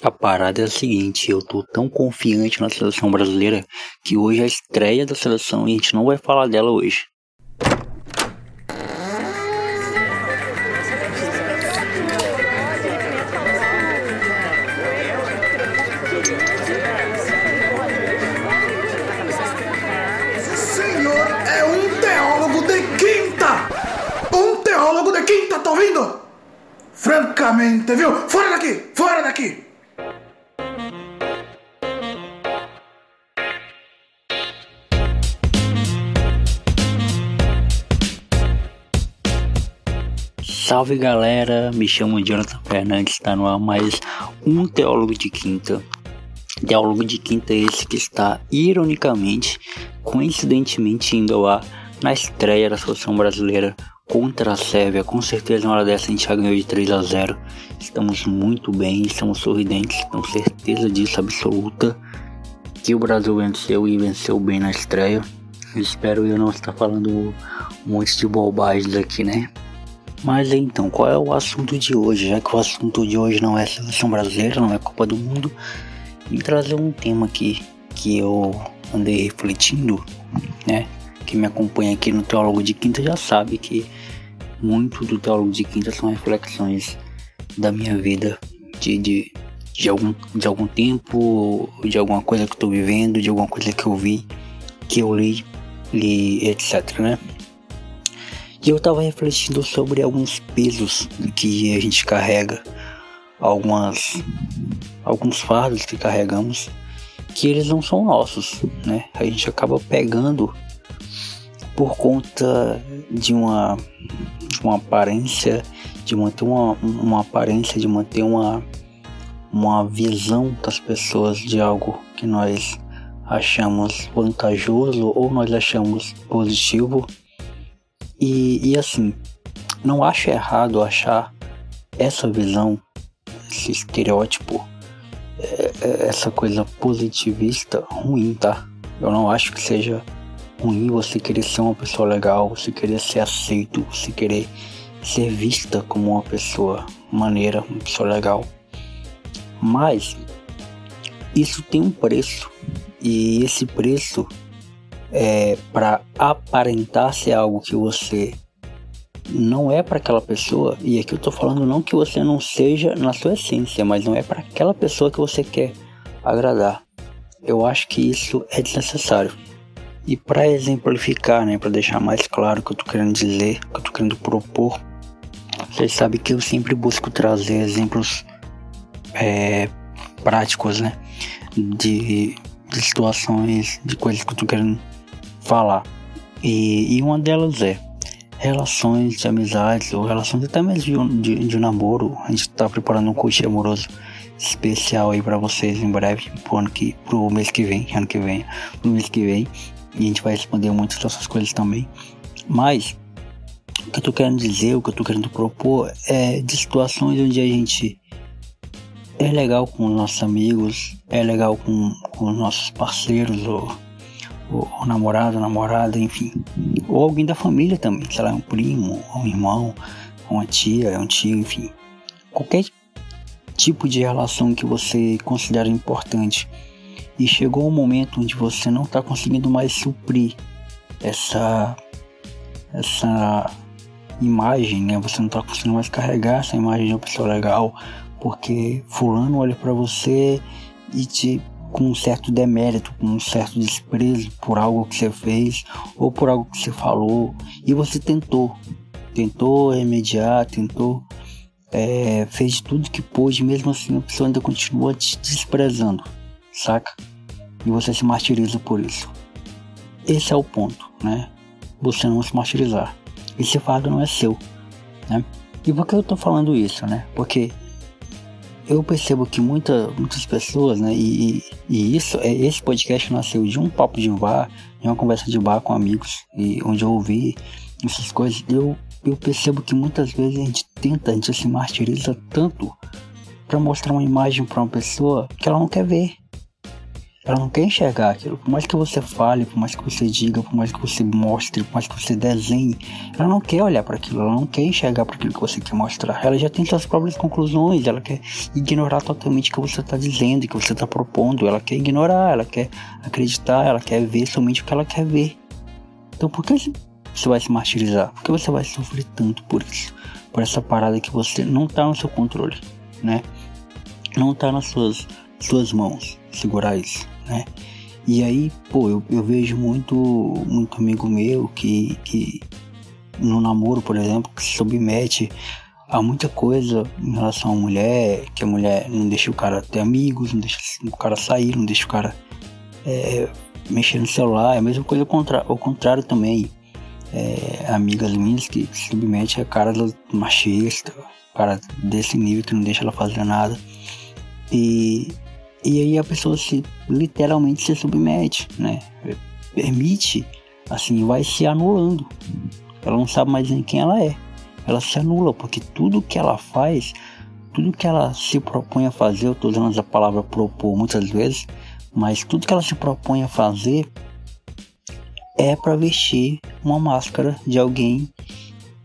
A parada é a seguinte, eu tô tão confiante na seleção brasileira que hoje é a estreia da seleção e a gente não vai falar dela hoje. senhor é um teólogo de quinta! Um teólogo de quinta, tá ouvindo? Francamente, viu? Fora daqui! Fora daqui! Salve galera, me chamo Jonathan Fernandes, está no ar mais um Teólogo de Quinta. Teólogo de Quinta é esse que está, ironicamente, coincidentemente indo ao ar na estreia da seleção brasileira contra a Sérvia. Com certeza uma hora dessa a gente já ganhou de 3 a 0. Estamos muito bem, estamos sorridentes, com certeza disso absoluta que o Brasil venceu e venceu bem na estreia. Espero eu não estar falando um monte de bobagens aqui, né? Mas então, qual é o assunto de hoje? Já que o assunto de hoje não é seleção brasileira, não é Copa do Mundo, vim trazer um tema aqui que eu andei refletindo, né? Que me acompanha aqui no Teólogo de Quinta já sabe que muito do Teólogo de Quinta são reflexões da minha vida, de, de, de, algum, de algum tempo, de alguma coisa que estou vivendo, de alguma coisa que eu vi, que eu li, li etc, né? E eu tava refletindo sobre alguns pesos que a gente carrega, algumas alguns fardos que carregamos que eles não são nossos, né? A gente acaba pegando por conta de uma de uma aparência, de manter uma, uma aparência, de manter uma uma visão das pessoas de algo que nós achamos vantajoso ou nós achamos positivo e, e assim, não acho errado achar essa visão, esse estereótipo, é, é, essa coisa positivista ruim, tá? Eu não acho que seja ruim você querer ser uma pessoa legal, você querer ser aceito, você querer ser vista como uma pessoa maneira, uma pessoa legal. Mas isso tem um preço e esse preço é, para aparentar ser algo que você não é para aquela pessoa, e aqui eu tô falando não que você não seja na sua essência, mas não é para aquela pessoa que você quer agradar. Eu acho que isso é desnecessário. E para exemplificar, né, para deixar mais claro o que eu tô querendo dizer, o que eu tô querendo propor, vocês sabem que eu sempre busco trazer exemplos é, práticos, né, de, de situações, de coisas que eu tô querendo falar. E, e uma delas é relações de amizades ou relações até mesmo de, de, de namoro. A gente está preparando um coach amoroso especial aí para vocês em breve, pro ano que, pro mês que vem, ano que vem, pro mês que vem. E a gente vai responder muitas dessas coisas também. Mas o que eu tô querendo dizer, o que eu tô querendo propor é de situações onde a gente é legal com os nossos amigos, é legal com, com os nossos parceiros ou o, namorado, namorada, enfim. Ou alguém da família também, sei lá, um primo, um irmão, uma tia, um tio, enfim. Qualquer tipo de relação que você considera importante. E chegou um momento onde você não está conseguindo mais suprir essa essa imagem, né? Você não está conseguindo mais carregar essa imagem de uma pessoa legal, porque fulano olha para você e te com um certo demérito, com um certo desprezo por algo que você fez ou por algo que você falou e você tentou, tentou remediar, tentou, é, fez tudo que pôde, mesmo assim a pessoa ainda continua te desprezando, saca? E você se martiriza por isso. Esse é o ponto, né? Você não se martirizar. Esse fardo não é seu, né? E por que eu tô falando isso, né? Porque eu percebo que muita, muitas pessoas, né, e, e isso, é, esse podcast nasceu de um papo de bar, de uma conversa de bar com amigos, e onde eu ouvi essas coisas, eu, eu percebo que muitas vezes a gente tenta, a gente se martiriza tanto para mostrar uma imagem para uma pessoa que ela não quer ver. Ela não quer enxergar aquilo. Por mais que você fale, por mais que você diga, por mais que você mostre, por mais que você desenhe, ela não quer olhar para aquilo, ela não quer enxergar para aquilo que você quer mostrar. Ela já tem suas próprias conclusões, ela quer ignorar totalmente o que você está dizendo, o que você está propondo. Ela quer ignorar, ela quer acreditar, ela quer ver somente o que ela quer ver. Então por que você vai se martirizar? Por que você vai sofrer tanto por isso? Por essa parada que você não está no seu controle, né? Não está nas suas, suas mãos segurar isso né? E aí, pô, eu, eu vejo muito, muito amigo meu que, que no namoro, por exemplo, que se submete a muita coisa em relação à mulher, que a mulher não deixa o cara ter amigos, não deixa o cara sair, não deixa o cara é, mexer no celular, é a mesma coisa ao contrário, ao contrário também. É, amigas minhas que se submete a cara machista, cara desse nível que não deixa ela fazer nada. E e aí a pessoa se literalmente se submete, né? Permite, assim, vai se anulando. Ela não sabe mais nem quem ela é. Ela se anula, porque tudo que ela faz, tudo que ela se propõe a fazer, eu estou usando a palavra propor muitas vezes, mas tudo que ela se propõe a fazer é para vestir uma máscara de alguém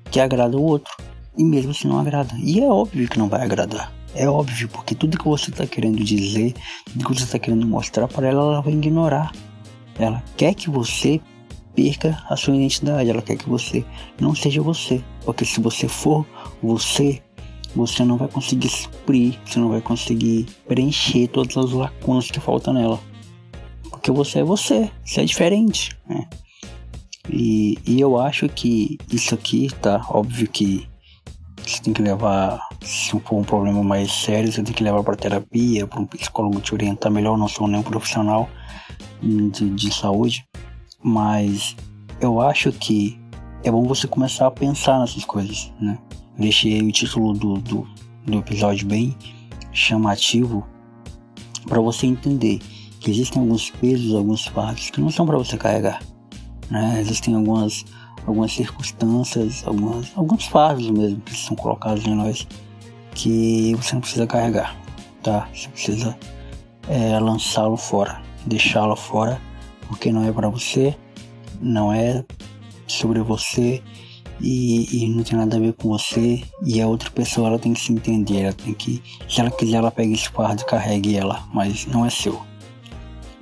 que agrada o outro. E mesmo assim não agrada. E é óbvio que não vai agradar. É óbvio, porque tudo que você está querendo dizer, tudo que você está querendo mostrar para ela, ela vai ignorar. Ela quer que você perca a sua identidade, ela quer que você não seja você. Porque se você for você, você não vai conseguir suprir, você não vai conseguir preencher todas as lacunas que faltam nela. Porque você é você, você é diferente. Né? E, e eu acho que isso aqui, tá? Óbvio que você tem que levar, se for um problema mais sério, você tem que levar para terapia, para um psicólogo te orientar melhor. Não sou nenhum profissional de, de saúde, mas eu acho que é bom você começar a pensar nessas coisas, né? Deixei o título do, do, do episódio bem chamativo para você entender que existem alguns pesos, alguns fardos que não são para você carregar, né? Existem algumas algumas circunstâncias, algumas, alguns fardos mesmo que são colocados em nós que você não precisa carregar, tá? Você precisa é, lançá-lo fora, deixá-lo fora, porque não é para você, não é sobre você e, e, não tem nada a ver com você e a outra pessoa ela tem que se entender, ela tem que, se ela quiser ela pega esse fardo e carregue ela, mas não é seu,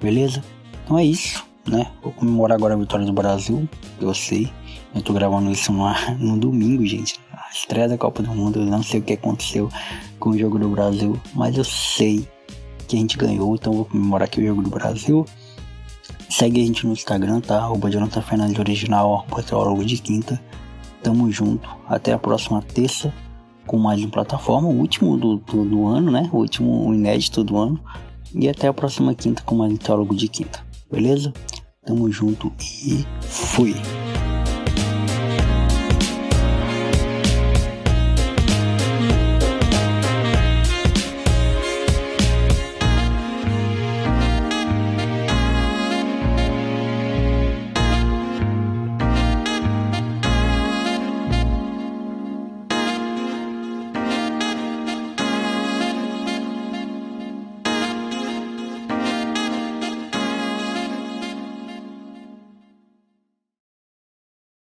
beleza? Então é isso, né? Vou comemorar agora a vitória do Brasil, eu sei, eu tô gravando isso no, no domingo, gente. Estreia da Copa do Mundo. Eu não sei o que aconteceu com o jogo do Brasil, mas eu sei que a gente ganhou, então vou comemorar aqui o jogo do Brasil. Segue a gente no Instagram, tá? Arroba Jonathan Fernandes Original, arroba Teólogo de Quinta. Tamo junto. Até a próxima terça com mais uma plataforma, o último do, do, do ano, né? O último inédito do ano. E até a próxima quinta com mais um Teólogo de Quinta. Beleza? Tamo junto e fui!